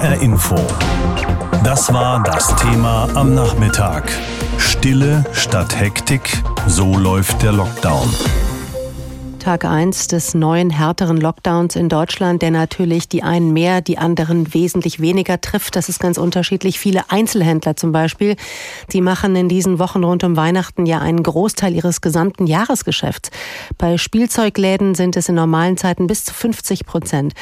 HR Info. Das war das Thema am Nachmittag. Stille statt Hektik, so läuft der Lockdown. Tag 1 des neuen härteren Lockdowns in Deutschland, der natürlich die einen mehr, die anderen wesentlich weniger trifft. Das ist ganz unterschiedlich. Viele Einzelhändler zum Beispiel, die machen in diesen Wochen rund um Weihnachten ja einen Großteil ihres gesamten Jahresgeschäfts. Bei Spielzeugläden sind es in normalen Zeiten bis zu 50 Prozent.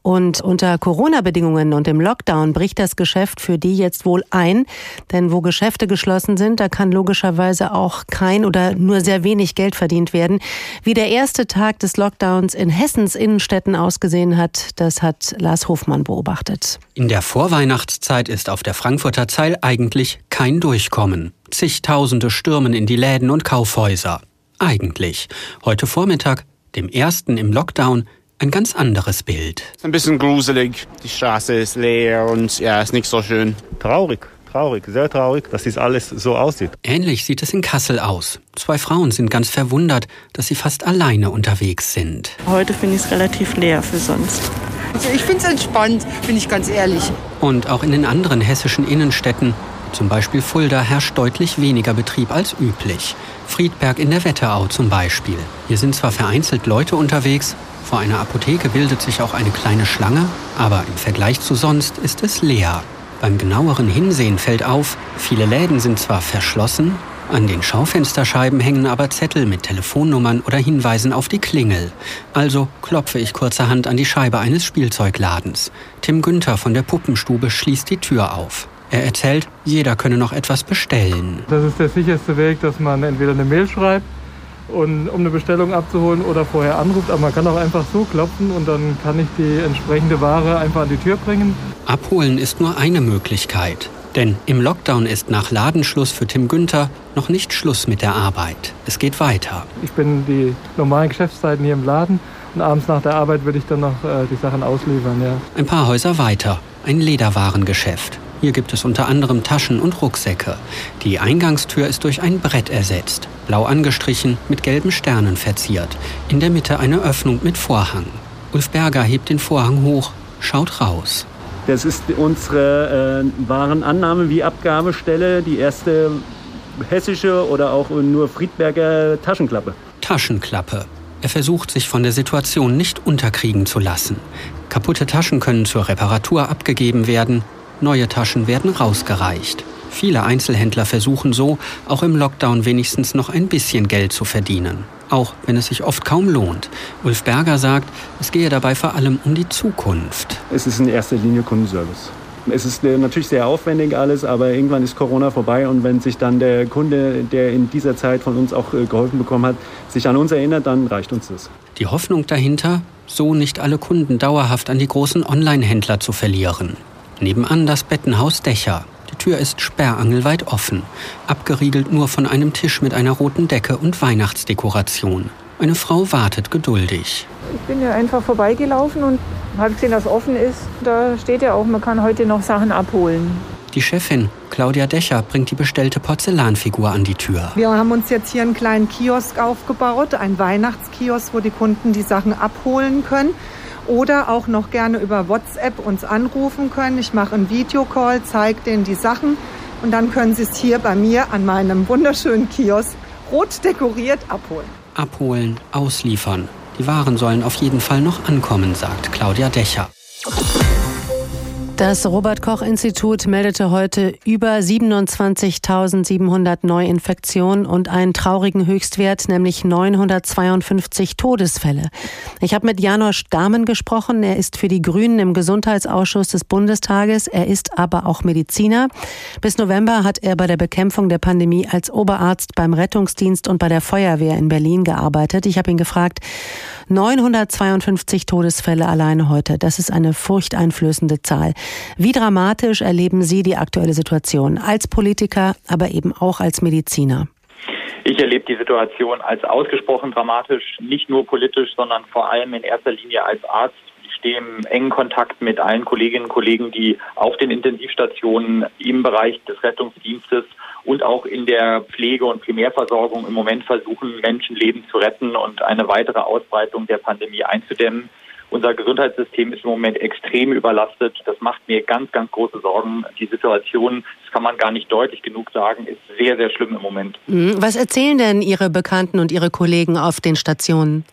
Und unter Corona-Bedingungen und im Lockdown bricht das Geschäft für die jetzt wohl ein. Denn wo Geschäfte geschlossen sind, da kann logischerweise auch kein oder nur sehr wenig Geld verdient werden. Wie der erste erste Tag des Lockdowns in Hessens Innenstädten ausgesehen hat, das hat Lars Hofmann beobachtet. In der Vorweihnachtszeit ist auf der Frankfurter Zeil eigentlich kein Durchkommen. Zigtausende stürmen in die Läden und Kaufhäuser. Eigentlich. Heute Vormittag, dem ersten im Lockdown, ein ganz anderes Bild. Ein bisschen gruselig. Die Straße ist leer und ja, ist nicht so schön. Traurig traurig, sehr traurig, dass dies alles so aussieht. Ähnlich sieht es in Kassel aus. Zwei Frauen sind ganz verwundert, dass sie fast alleine unterwegs sind. Heute finde ich es relativ leer für sonst. Also ich finde es entspannt, bin ich ganz ehrlich. Und auch in den anderen hessischen Innenstädten, zum Beispiel Fulda, herrscht deutlich weniger Betrieb als üblich. Friedberg in der Wetterau zum Beispiel. Hier sind zwar vereinzelt Leute unterwegs, vor einer Apotheke bildet sich auch eine kleine Schlange, aber im Vergleich zu sonst ist es leer. Beim genaueren Hinsehen fällt auf, viele Läden sind zwar verschlossen, an den Schaufensterscheiben hängen aber Zettel mit Telefonnummern oder Hinweisen auf die Klingel. Also klopfe ich kurzerhand an die Scheibe eines Spielzeugladens. Tim Günther von der Puppenstube schließt die Tür auf. Er erzählt, jeder könne noch etwas bestellen. Das ist der sicherste Weg, dass man entweder eine Mail schreibt und, um eine Bestellung abzuholen oder vorher anruft. Aber man kann auch einfach so klopfen und dann kann ich die entsprechende Ware einfach an die Tür bringen. Abholen ist nur eine Möglichkeit. Denn im Lockdown ist nach Ladenschluss für Tim Günther noch nicht Schluss mit der Arbeit. Es geht weiter. Ich bin die normalen Geschäftszeiten hier im Laden und abends nach der Arbeit würde ich dann noch äh, die Sachen ausliefern. Ja. Ein paar Häuser weiter, ein Lederwarengeschäft. Hier gibt es unter anderem Taschen und Rucksäcke. Die Eingangstür ist durch ein Brett ersetzt, blau angestrichen, mit gelben Sternen verziert. In der Mitte eine Öffnung mit Vorhang. Ulf Berger hebt den Vorhang hoch, schaut raus. Das ist unsere äh, Warenannahme wie Abgabestelle, die erste hessische oder auch nur Friedberger Taschenklappe. Taschenklappe. Er versucht sich von der Situation nicht unterkriegen zu lassen. Kaputte Taschen können zur Reparatur abgegeben werden, Neue Taschen werden rausgereicht. Viele Einzelhändler versuchen so, auch im Lockdown wenigstens noch ein bisschen Geld zu verdienen. Auch wenn es sich oft kaum lohnt. Ulf Berger sagt, es gehe dabei vor allem um die Zukunft. Es ist in erster Linie Kundenservice. Es ist äh, natürlich sehr aufwendig alles, aber irgendwann ist Corona vorbei und wenn sich dann der Kunde, der in dieser Zeit von uns auch äh, geholfen bekommen hat, sich an uns erinnert, dann reicht uns das. Die Hoffnung dahinter, so nicht alle Kunden dauerhaft an die großen Online-Händler zu verlieren. Nebenan das Bettenhaus Dächer. Die Tür ist sperrangelweit offen, abgeriegelt nur von einem Tisch mit einer roten Decke und Weihnachtsdekoration. Eine Frau wartet geduldig. Ich bin ja einfach vorbeigelaufen und habe gesehen, dass offen ist. Da steht ja auch, man kann heute noch Sachen abholen. Die Chefin, Claudia Dächer, bringt die bestellte Porzellanfigur an die Tür. Wir haben uns jetzt hier einen kleinen Kiosk aufgebaut, einen Weihnachtskiosk, wo die Kunden die Sachen abholen können oder auch noch gerne über WhatsApp uns anrufen können. Ich mache einen Videocall, zeige denen die Sachen und dann können sie es hier bei mir an meinem wunderschönen Kiosk rot dekoriert abholen. Abholen, ausliefern. Die Waren sollen auf jeden Fall noch ankommen, sagt Claudia Dächer. Das Robert Koch Institut meldete heute über 27.700 Neuinfektionen und einen traurigen Höchstwert, nämlich 952 Todesfälle. Ich habe mit Janosch Dahmen gesprochen. Er ist für die Grünen im Gesundheitsausschuss des Bundestages. Er ist aber auch Mediziner. Bis November hat er bei der Bekämpfung der Pandemie als Oberarzt beim Rettungsdienst und bei der Feuerwehr in Berlin gearbeitet. Ich habe ihn gefragt, 952 Todesfälle alleine heute. Das ist eine furchteinflößende Zahl. Wie dramatisch erleben Sie die aktuelle Situation als Politiker, aber eben auch als Mediziner? Ich erlebe die Situation als ausgesprochen dramatisch, nicht nur politisch, sondern vor allem in erster Linie als Arzt. Ich stehe im engen Kontakt mit allen Kolleginnen und Kollegen, die auf den Intensivstationen im Bereich des Rettungsdienstes und auch in der Pflege und Primärversorgung im Moment versuchen, Menschenleben zu retten und eine weitere Ausbreitung der Pandemie einzudämmen. Unser Gesundheitssystem ist im Moment extrem überlastet. Das macht mir ganz, ganz große Sorgen. Die Situation, das kann man gar nicht deutlich genug sagen, ist sehr, sehr schlimm im Moment. Mhm. Was erzählen denn Ihre Bekannten und Ihre Kollegen auf den Stationen?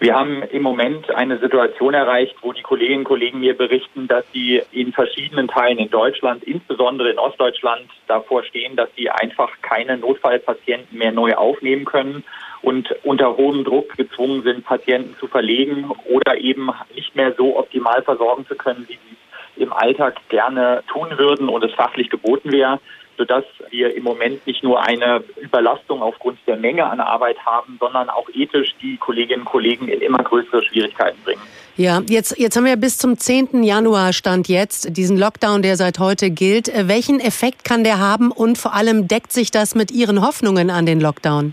Wir haben im Moment eine Situation erreicht, wo die Kolleginnen und Kollegen mir berichten, dass sie in verschiedenen Teilen in Deutschland, insbesondere in Ostdeutschland, davor stehen, dass sie einfach keine Notfallpatienten mehr neu aufnehmen können und unter hohem Druck gezwungen sind, Patienten zu verlegen oder eben nicht mehr so optimal versorgen zu können, wie sie im Alltag gerne tun würden und es fachlich geboten wäre sodass wir im Moment nicht nur eine Überlastung aufgrund der Menge an Arbeit haben, sondern auch ethisch die Kolleginnen und Kollegen in immer größere Schwierigkeiten bringen. Ja, jetzt, jetzt haben wir bis zum 10. Januar Stand jetzt diesen Lockdown, der seit heute gilt. Äh, welchen Effekt kann der haben und vor allem deckt sich das mit Ihren Hoffnungen an den Lockdown?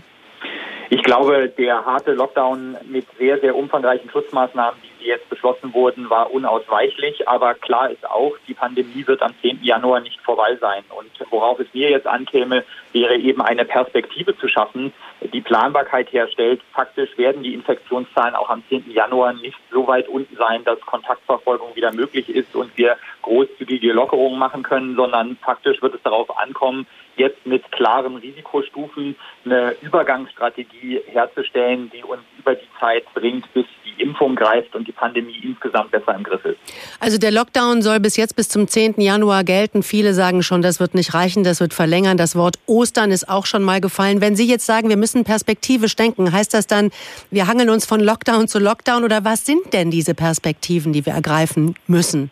Ich glaube, der harte Lockdown mit sehr, sehr umfangreichen Schutzmaßnahmen, die jetzt beschlossen wurden, war unausweichlich. Aber klar ist auch, die Pandemie wird am 10. Januar nicht vorbei sein. Und worauf es mir jetzt ankäme, wäre eben eine Perspektive zu schaffen, die Planbarkeit herstellt. Faktisch werden die Infektionszahlen auch am 10. Januar nicht so weit unten sein, dass Kontaktverfolgung wieder möglich ist und wir großzügige Lockerungen machen können, sondern faktisch wird es darauf ankommen, jetzt mit klaren Risikostufen eine Übergangsstrategie herzustellen, die uns über die Zeit bringt, bis die Impfung greift und die Pandemie insgesamt besser im Griff ist. Also der Lockdown soll bis jetzt bis zum 10. Januar gelten. Viele sagen schon, das wird nicht reichen, das wird verlängern. Das Wort Ostern ist auch schon mal gefallen. Wenn Sie jetzt sagen, wir müssen perspektivisch denken, heißt das dann, wir hangeln uns von Lockdown zu Lockdown oder was sind denn diese Perspektiven, die wir ergreifen müssen?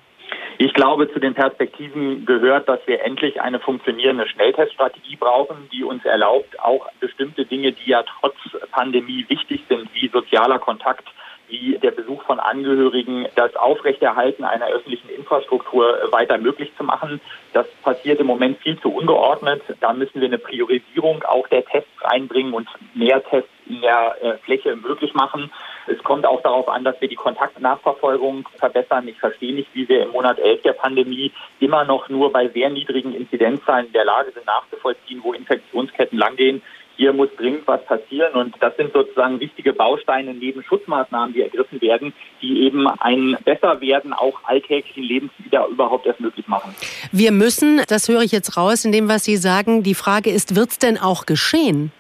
Ich glaube, zu den Perspektiven gehört, dass wir endlich eine funktionierende Schnellteststrategie brauchen, die uns erlaubt, auch bestimmte Dinge, die ja trotz Pandemie wichtig sind, wie sozialer Kontakt, wie der Besuch von Angehörigen, das Aufrechterhalten einer öffentlichen Infrastruktur weiter möglich zu machen. Das passiert im Moment viel zu ungeordnet. Da müssen wir eine Priorisierung auch der Tests reinbringen und mehr Tests in der äh, Fläche möglich machen. Es kommt auch darauf an, dass wir die Kontaktnachverfolgung verbessern. Ich verstehe nicht, wie wir im Monat 11 der Pandemie immer noch nur bei sehr niedrigen Inzidenzzahlen in der Lage sind, nachzuvollziehen, wo Infektionsketten langgehen. Hier muss dringend was passieren und das sind sozusagen wichtige Bausteine neben Schutzmaßnahmen, die ergriffen werden, die eben ein Besserwerden auch alltäglichen Lebens wieder überhaupt erst möglich machen. Wir müssen, das höre ich jetzt raus in dem, was Sie sagen, die Frage ist, wird es denn auch geschehen?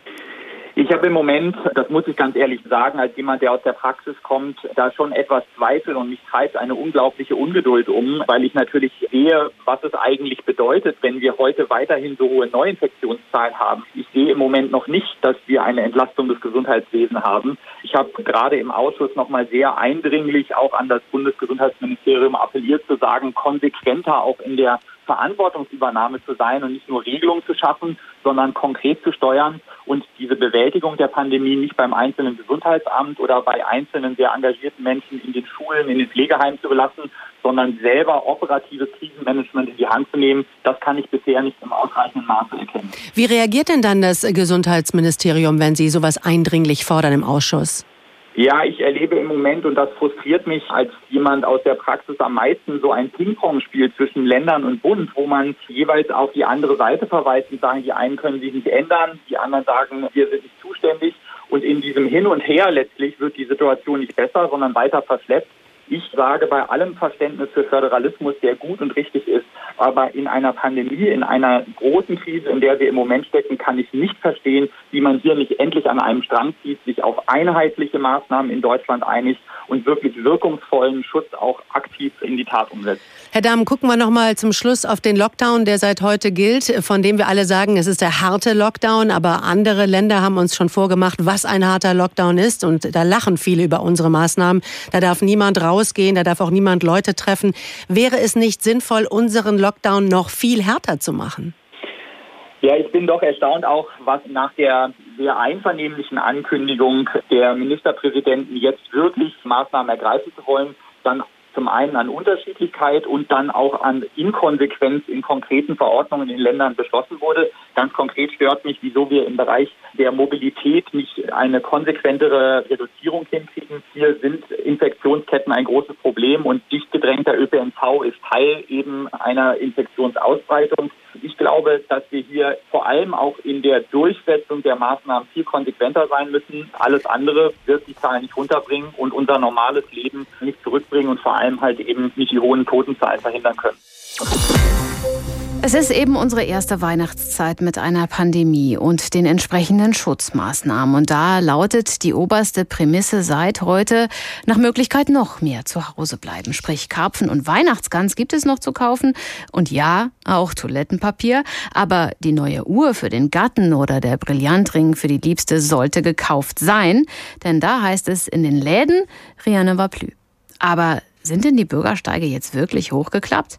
Ich habe im Moment, das muss ich ganz ehrlich sagen, als jemand, der aus der Praxis kommt, da schon etwas Zweifel und mich treibt eine unglaubliche Ungeduld um, weil ich natürlich sehe, was es eigentlich bedeutet, wenn wir heute weiterhin so hohe Neuinfektionszahlen haben. Ich sehe im Moment noch nicht, dass wir eine Entlastung des Gesundheitswesens haben. Ich habe gerade im Ausschuss nochmal sehr eindringlich auch an das Bundesgesundheitsministerium appelliert zu sagen, konsequenter auch in der Verantwortungsübernahme zu sein und nicht nur Regelungen zu schaffen, sondern konkret zu steuern und diese Bewältigung der Pandemie nicht beim einzelnen Gesundheitsamt oder bei einzelnen sehr engagierten Menschen in den Schulen, in den Pflegeheimen zu belassen, sondern selber operatives Krisenmanagement in die Hand zu nehmen, das kann ich bisher nicht im ausreichenden Maße erkennen. Wie reagiert denn dann das Gesundheitsministerium, wenn Sie sowas eindringlich fordern im Ausschuss? Ja, ich erlebe im Moment, und das frustriert mich als jemand aus der Praxis am meisten, so ein Ping-Pong-Spiel zwischen Ländern und Bund, wo man jeweils auf die andere Seite verweist und sagen, die einen können sich nicht ändern, die anderen sagen, wir sind nicht zuständig. Und in diesem Hin und Her letztlich wird die Situation nicht besser, sondern weiter verschleppt. Ich sage bei allem Verständnis für Föderalismus, der gut und richtig ist, aber in einer Pandemie, in einer großen Krise, in der wir im Moment stecken, kann ich nicht verstehen, wie man hier nicht endlich an einem Strang zieht, sich auf einheitliche Maßnahmen in Deutschland einigt und wirklich wirkungsvollen Schutz auch aktiv in die Tat umsetzt. Herr Dahm, gucken wir noch mal zum Schluss auf den Lockdown, der seit heute gilt, von dem wir alle sagen, es ist der harte Lockdown, aber andere Länder haben uns schon vorgemacht, was ein harter Lockdown ist und da lachen viele über unsere Maßnahmen. Da darf niemand rausgehen, da darf auch niemand Leute treffen. Wäre es nicht sinnvoll, unseren Lockdown noch viel härter zu machen? Ja, ich bin doch erstaunt auch, was nach der sehr einvernehmlichen Ankündigung der Ministerpräsidenten jetzt wirklich Maßnahmen ergreifen zu wollen, dann zum einen an Unterschiedlichkeit und dann auch an Inkonsequenz in konkreten Verordnungen in Ländern beschlossen wurde. Ganz konkret stört mich, wieso wir im Bereich der Mobilität nicht eine konsequentere Reduzierung hinkriegen. Hier sind Infektionsketten ein großes Problem und dicht gedrängter ÖPNV ist Teil eben einer Infektionsausbreitung. Ich glaube, dass wir hier vor allem auch in der Durchsetzung der Maßnahmen viel konsequenter sein müssen. Alles andere wird die Zahlen nicht runterbringen und unser normales Leben nicht zurückbringen und vor allem halt eben nicht die hohen Totenzahlen verhindern können. Es ist eben unsere erste Weihnachtszeit mit einer Pandemie und den entsprechenden Schutzmaßnahmen. Und da lautet die oberste Prämisse seit heute nach Möglichkeit noch mehr zu Hause bleiben. Sprich, Karpfen und Weihnachtsgans gibt es noch zu kaufen. Und ja, auch Toilettenpapier. Aber die neue Uhr für den Gatten oder der Brillantring für die Liebste sollte gekauft sein. Denn da heißt es in den Läden, rien ne va plus. Aber sind denn die Bürgersteige jetzt wirklich hochgeklappt?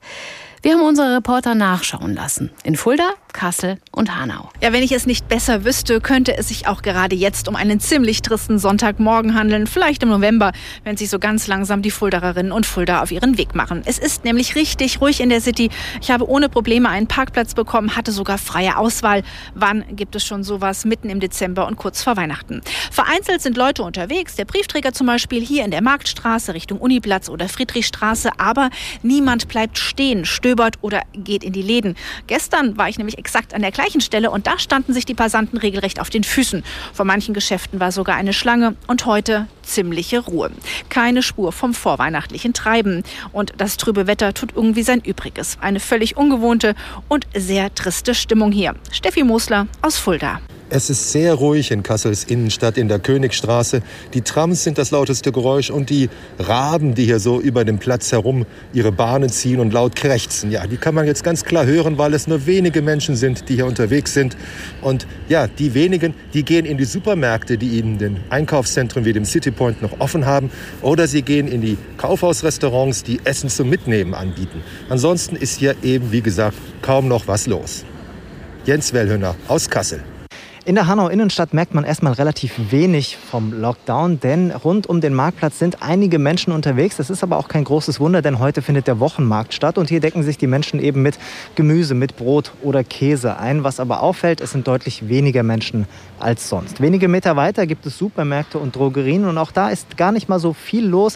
Wir haben unsere Reporter nachschauen lassen. In Fulda, Kassel und Hanau. Ja, wenn ich es nicht besser wüsste, könnte es sich auch gerade jetzt um einen ziemlich tristen Sonntagmorgen handeln. Vielleicht im November, wenn sich so ganz langsam die Fuldererinnen und Fulda auf ihren Weg machen. Es ist nämlich richtig ruhig in der City. Ich habe ohne Probleme einen Parkplatz bekommen, hatte sogar freie Auswahl. Wann gibt es schon sowas mitten im Dezember und kurz vor Weihnachten? Vereinzelt sind Leute unterwegs. Der Briefträger zum Beispiel hier in der Marktstraße Richtung Uniplatz oder Friedrichstraße. Aber niemand bleibt stehen, stöbert oder geht in die Läden. Gestern war ich nämlich exakt an der gleichen Stelle und da standen sich die Passanten regelrecht auf den Füßen. Vor manchen Geschäften war sogar eine Schlange und heute ziemliche Ruhe. Keine Spur vom vorweihnachtlichen Treiben. Und das trübe Wetter tut irgendwie sein Übriges. Eine völlig ungewohnte und sehr triste Stimmung hier. Steffi Mosler aus Fulda. Es ist sehr ruhig in Kassels Innenstadt in der Königstraße. Die Trams sind das lauteste Geräusch und die Raben, die hier so über dem Platz herum ihre Bahnen ziehen und laut krächzen. Ja, die kann man jetzt ganz klar hören, weil es nur wenige Menschen sind, die hier unterwegs sind. Und ja, die wenigen, die gehen in die Supermärkte, die in den Einkaufszentren wie dem City Point noch offen haben, oder sie gehen in die Kaufhausrestaurants, die Essen zum Mitnehmen anbieten. Ansonsten ist hier eben, wie gesagt, kaum noch was los. Jens Wellhöhner aus Kassel. In der Hanau Innenstadt merkt man erstmal relativ wenig vom Lockdown, denn rund um den Marktplatz sind einige Menschen unterwegs. Das ist aber auch kein großes Wunder, denn heute findet der Wochenmarkt statt und hier decken sich die Menschen eben mit Gemüse, mit Brot oder Käse ein. Was aber auffällt, es sind deutlich weniger Menschen als sonst. Wenige Meter weiter gibt es Supermärkte und Drogerien und auch da ist gar nicht mal so viel los.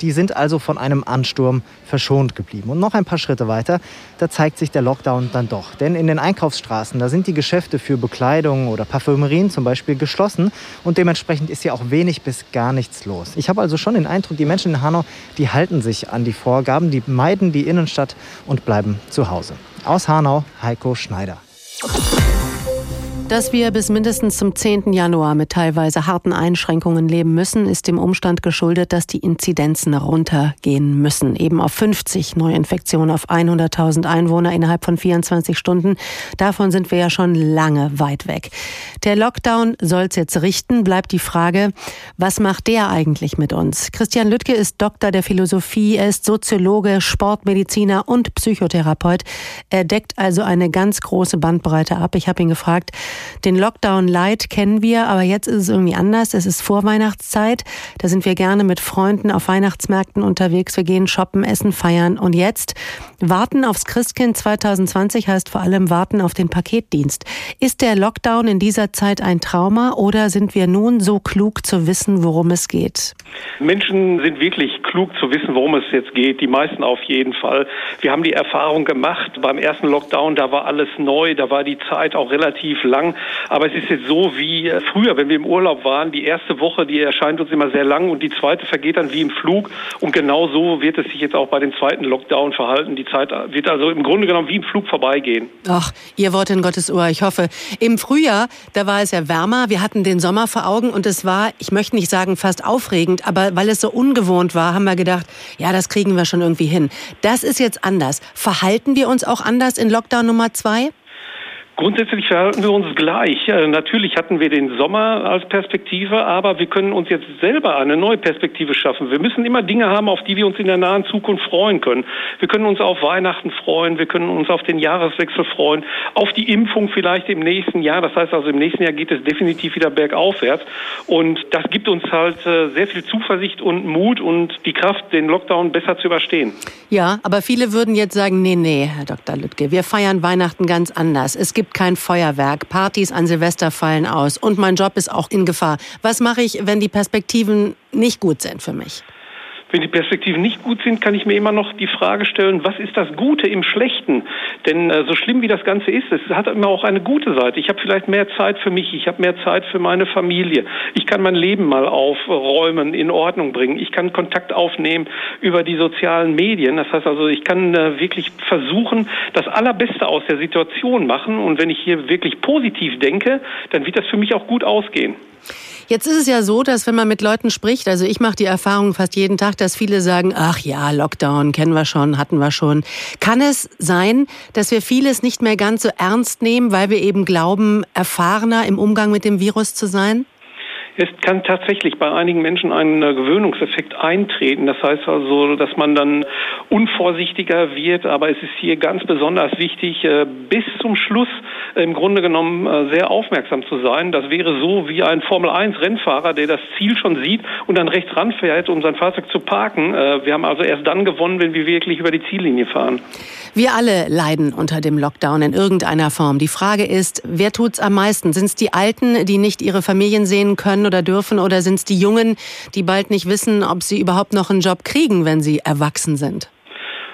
Die sind also von einem Ansturm verschont geblieben. Und noch ein paar Schritte weiter, da zeigt sich der Lockdown dann doch. Denn in den Einkaufsstraßen, da sind die Geschäfte für Bekleidung oder Parfümerien zum Beispiel geschlossen. Und dementsprechend ist hier auch wenig bis gar nichts los. Ich habe also schon den Eindruck, die Menschen in Hanau, die halten sich an die Vorgaben, die meiden die Innenstadt und bleiben zu Hause. Aus Hanau, Heiko Schneider. Dass wir bis mindestens zum 10. Januar mit teilweise harten Einschränkungen leben müssen, ist dem Umstand geschuldet, dass die Inzidenzen runtergehen müssen. Eben auf 50 Neuinfektionen auf 100.000 Einwohner innerhalb von 24 Stunden. Davon sind wir ja schon lange weit weg. Der Lockdown soll es jetzt richten. Bleibt die Frage, was macht der eigentlich mit uns? Christian Lüttke ist Doktor der Philosophie. Er ist Soziologe, Sportmediziner und Psychotherapeut. Er deckt also eine ganz große Bandbreite ab. Ich habe ihn gefragt, den Lockdown Light kennen wir, aber jetzt ist es irgendwie anders. Es ist Vorweihnachtszeit. Da sind wir gerne mit Freunden auf Weihnachtsmärkten unterwegs. Wir gehen shoppen, essen, feiern. Und jetzt warten aufs Christkind 2020 heißt vor allem warten auf den Paketdienst. Ist der Lockdown in dieser Zeit ein Trauma oder sind wir nun so klug zu wissen, worum es geht? Menschen sind wirklich klug zu wissen, worum es jetzt geht. Die meisten auf jeden Fall. Wir haben die Erfahrung gemacht beim ersten Lockdown, da war alles neu, da war die Zeit auch relativ lang lang. Aber es ist jetzt so wie äh, früher, wenn wir im Urlaub waren. Die erste Woche, die erscheint uns immer sehr lang und die zweite vergeht dann wie im Flug. Und genau so wird es sich jetzt auch bei dem zweiten Lockdown verhalten. Die Zeit wird also im Grunde genommen wie im Flug vorbeigehen. Ach, ihr Wort in Gottes Ohr. Ich hoffe, im Frühjahr, da war es ja wärmer. Wir hatten den Sommer vor Augen und es war, ich möchte nicht sagen fast aufregend, aber weil es so ungewohnt war, haben wir gedacht, ja, das kriegen wir schon irgendwie hin. Das ist jetzt anders. Verhalten wir uns auch anders in Lockdown Nummer zwei? Grundsätzlich verhalten wir uns gleich. Natürlich hatten wir den Sommer als Perspektive, aber wir können uns jetzt selber eine neue Perspektive schaffen. Wir müssen immer Dinge haben, auf die wir uns in der nahen Zukunft freuen können. Wir können uns auf Weihnachten freuen, wir können uns auf den Jahreswechsel freuen, auf die Impfung vielleicht im nächsten Jahr. Das heißt also, im nächsten Jahr geht es definitiv wieder bergaufwärts. Und das gibt uns halt äh, sehr viel Zuversicht und Mut und die Kraft, den Lockdown besser zu überstehen. Ja, aber viele würden jetzt sagen, nee, nee, Herr Dr. Lüttke, wir feiern Weihnachten ganz anders. Es gibt gibt kein Feuerwerk, Partys an Silvester fallen aus und mein Job ist auch in Gefahr. Was mache ich, wenn die Perspektiven nicht gut sind für mich? Wenn die Perspektiven nicht gut sind, kann ich mir immer noch die Frage stellen, was ist das Gute im Schlechten? Denn äh, so schlimm wie das Ganze ist, es hat immer auch eine gute Seite. Ich habe vielleicht mehr Zeit für mich, ich habe mehr Zeit für meine Familie. Ich kann mein Leben mal aufräumen, in Ordnung bringen. Ich kann Kontakt aufnehmen über die sozialen Medien. Das heißt also, ich kann äh, wirklich versuchen, das Allerbeste aus der Situation machen. Und wenn ich hier wirklich positiv denke, dann wird das für mich auch gut ausgehen. Jetzt ist es ja so, dass wenn man mit Leuten spricht, also ich mache die Erfahrung fast jeden Tag, dass viele sagen, ach ja, Lockdown kennen wir schon, hatten wir schon. Kann es sein, dass wir vieles nicht mehr ganz so ernst nehmen, weil wir eben glauben, erfahrener im Umgang mit dem Virus zu sein? Es kann tatsächlich bei einigen Menschen ein äh, Gewöhnungseffekt eintreten. Das heißt also, dass man dann unvorsichtiger wird. Aber es ist hier ganz besonders wichtig, äh, bis zum Schluss im Grunde genommen äh, sehr aufmerksam zu sein. Das wäre so wie ein Formel-1-Rennfahrer, der das Ziel schon sieht und dann rechts ranfährt, um sein Fahrzeug zu parken. Wir haben also erst dann gewonnen, wenn wir wirklich über die Ziellinie fahren. Wir alle leiden unter dem Lockdown in irgendeiner Form. Die Frage ist, wer tut's am meisten? Sind es die Alten, die nicht ihre Familien sehen können oder dürfen, oder sind es die Jungen, die bald nicht wissen, ob sie überhaupt noch einen Job kriegen, wenn sie erwachsen sind?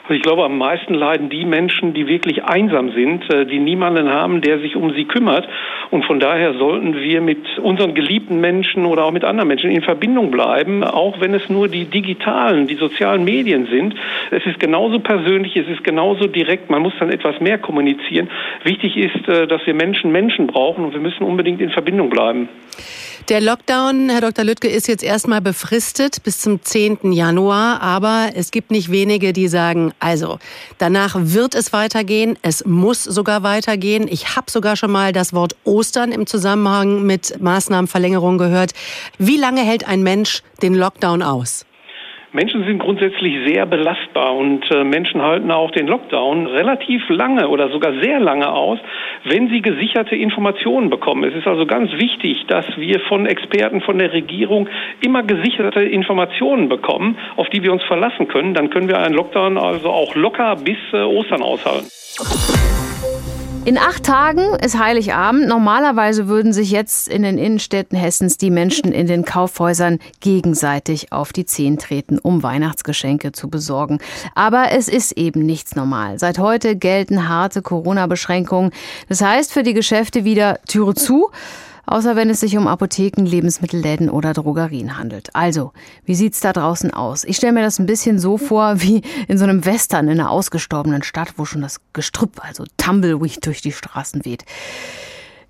Also ich glaube, am meisten leiden die Menschen, die wirklich einsam sind, äh, die niemanden haben, der sich um sie kümmert. Und von daher sollten wir mit unseren geliebten Menschen oder auch mit anderen Menschen in Verbindung bleiben, auch wenn es nur die digitalen, die sozialen Medien sind. Es ist genauso persönlich, es ist genauso direkt. Man muss dann etwas mehr kommunizieren. Wichtig ist, äh, dass wir Menschen Menschen brauchen und wir müssen unbedingt in Verbindung bleiben. Der Lockdown, Herr Dr. Lüttke, ist jetzt erstmal befristet bis zum 10. Januar. Aber es gibt nicht wenige, die sagen, also danach wird es weitergehen. Es muss sogar weitergehen. Ich habe sogar schon mal das Wort Ostern im Zusammenhang mit Maßnahmenverlängerung gehört. Wie lange hält ein Mensch den Lockdown aus? Menschen sind grundsätzlich sehr belastbar und äh, Menschen halten auch den Lockdown relativ lange oder sogar sehr lange aus, wenn sie gesicherte Informationen bekommen. Es ist also ganz wichtig, dass wir von Experten, von der Regierung immer gesicherte Informationen bekommen, auf die wir uns verlassen können. Dann können wir einen Lockdown also auch locker bis äh, Ostern aushalten. In acht Tagen ist Heiligabend. Normalerweise würden sich jetzt in den Innenstädten Hessens die Menschen in den Kaufhäusern gegenseitig auf die Zehen treten, um Weihnachtsgeschenke zu besorgen. Aber es ist eben nichts normal. Seit heute gelten harte Corona-Beschränkungen. Das heißt für die Geschäfte wieder Türe zu außer wenn es sich um Apotheken, Lebensmittelläden oder Drogerien handelt. Also, wie sieht's da draußen aus? Ich stelle mir das ein bisschen so vor wie in so einem Western in einer ausgestorbenen Stadt, wo schon das Gestrüpp, also Tumbleweed durch die Straßen weht.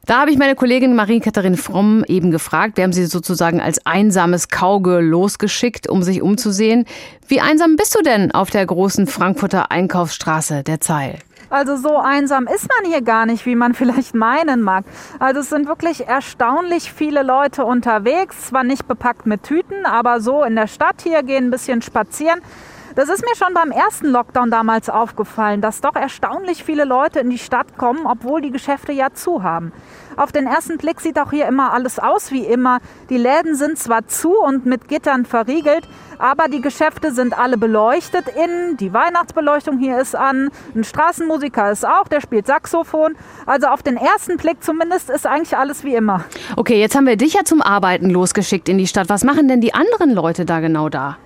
Da habe ich meine Kollegin Marie-Katharin Fromm eben gefragt. Wir haben sie sozusagen als einsames Kauge losgeschickt, um sich umzusehen. Wie einsam bist du denn auf der großen Frankfurter Einkaufsstraße der Zeil? Also so einsam ist man hier gar nicht, wie man vielleicht meinen mag. Also es sind wirklich erstaunlich viele Leute unterwegs, zwar nicht bepackt mit Tüten, aber so in der Stadt hier gehen ein bisschen spazieren. Das ist mir schon beim ersten Lockdown damals aufgefallen, dass doch erstaunlich viele Leute in die Stadt kommen, obwohl die Geschäfte ja zu haben. Auf den ersten Blick sieht auch hier immer alles aus wie immer. Die Läden sind zwar zu und mit Gittern verriegelt, aber die Geschäfte sind alle beleuchtet innen. Die Weihnachtsbeleuchtung hier ist an. Ein Straßenmusiker ist auch, der spielt Saxophon. Also auf den ersten Blick zumindest ist eigentlich alles wie immer. Okay, jetzt haben wir dich ja zum Arbeiten losgeschickt in die Stadt. Was machen denn die anderen Leute da genau da?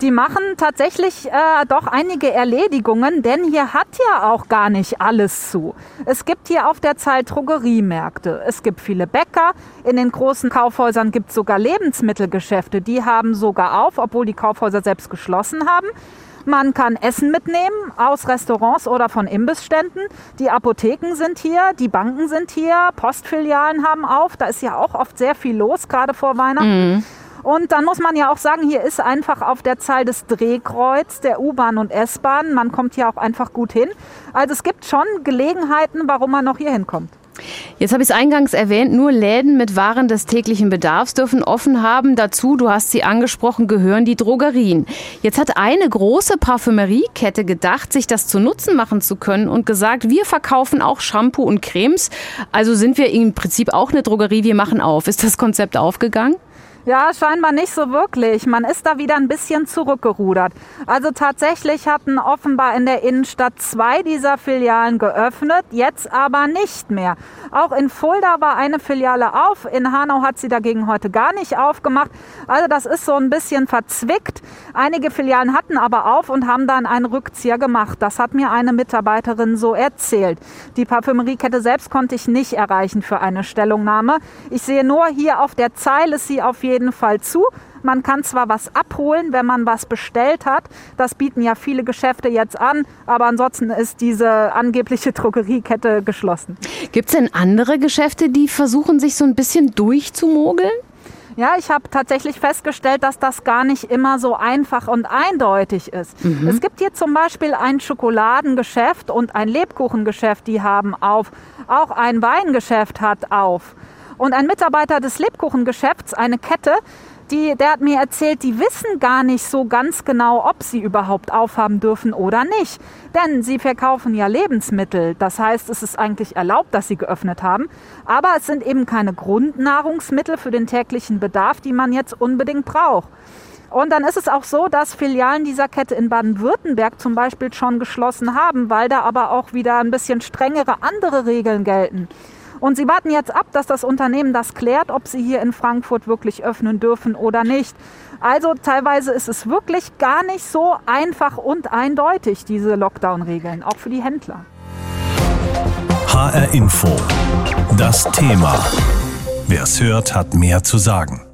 Die machen tatsächlich äh, doch einige Erledigungen, denn hier hat ja auch gar nicht alles zu. Es gibt hier auf der Zeit Drogeriemärkte, es gibt viele Bäcker, in den großen Kaufhäusern gibt es sogar Lebensmittelgeschäfte, die haben sogar auf, obwohl die Kaufhäuser selbst geschlossen haben. Man kann Essen mitnehmen aus Restaurants oder von Imbissständen. Die Apotheken sind hier, die Banken sind hier, Postfilialen haben auf. Da ist ja auch oft sehr viel los, gerade vor Weihnachten. Mhm. Und dann muss man ja auch sagen, hier ist einfach auf der Zahl des Drehkreuz der U-Bahn und S-Bahn. Man kommt hier auch einfach gut hin. Also es gibt schon Gelegenheiten, warum man noch hier hinkommt. Jetzt habe ich es eingangs erwähnt, nur Läden mit Waren des täglichen Bedarfs dürfen offen haben. Dazu, du hast sie angesprochen, gehören die Drogerien. Jetzt hat eine große Parfümeriekette gedacht, sich das zu Nutzen machen zu können und gesagt, wir verkaufen auch Shampoo und Cremes. Also sind wir im Prinzip auch eine Drogerie, wir machen auf. Ist das Konzept aufgegangen? Ja, scheinbar nicht so wirklich. Man ist da wieder ein bisschen zurückgerudert. Also tatsächlich hatten offenbar in der Innenstadt zwei dieser Filialen geöffnet, jetzt aber nicht mehr. Auch in Fulda war eine Filiale auf, in Hanau hat sie dagegen heute gar nicht aufgemacht. Also das ist so ein bisschen verzwickt. Einige Filialen hatten aber auf und haben dann einen Rückzieher gemacht. Das hat mir eine Mitarbeiterin so erzählt. Die Parfümeriekette selbst konnte ich nicht erreichen für eine Stellungnahme. Ich sehe nur hier auf der Zeile sie auf jeden jeden Fall zu. Man kann zwar was abholen, wenn man was bestellt hat. Das bieten ja viele Geschäfte jetzt an. Aber ansonsten ist diese angebliche Drogeriekette geschlossen. Gibt es denn andere Geschäfte, die versuchen, sich so ein bisschen durchzumogeln? Ja, ich habe tatsächlich festgestellt, dass das gar nicht immer so einfach und eindeutig ist. Mhm. Es gibt hier zum Beispiel ein Schokoladengeschäft und ein Lebkuchengeschäft, die haben auf. Auch ein Weingeschäft hat auf. Und ein Mitarbeiter des Lebkuchengeschäfts, eine Kette, die, der hat mir erzählt, die wissen gar nicht so ganz genau, ob sie überhaupt aufhaben dürfen oder nicht. Denn sie verkaufen ja Lebensmittel. Das heißt, es ist eigentlich erlaubt, dass sie geöffnet haben. Aber es sind eben keine Grundnahrungsmittel für den täglichen Bedarf, die man jetzt unbedingt braucht. Und dann ist es auch so, dass Filialen dieser Kette in Baden-Württemberg zum Beispiel schon geschlossen haben, weil da aber auch wieder ein bisschen strengere andere Regeln gelten. Und sie warten jetzt ab, dass das Unternehmen das klärt, ob sie hier in Frankfurt wirklich öffnen dürfen oder nicht. Also teilweise ist es wirklich gar nicht so einfach und eindeutig, diese Lockdown-Regeln, auch für die Händler. HR Info. Das Thema. Wer es hört, hat mehr zu sagen.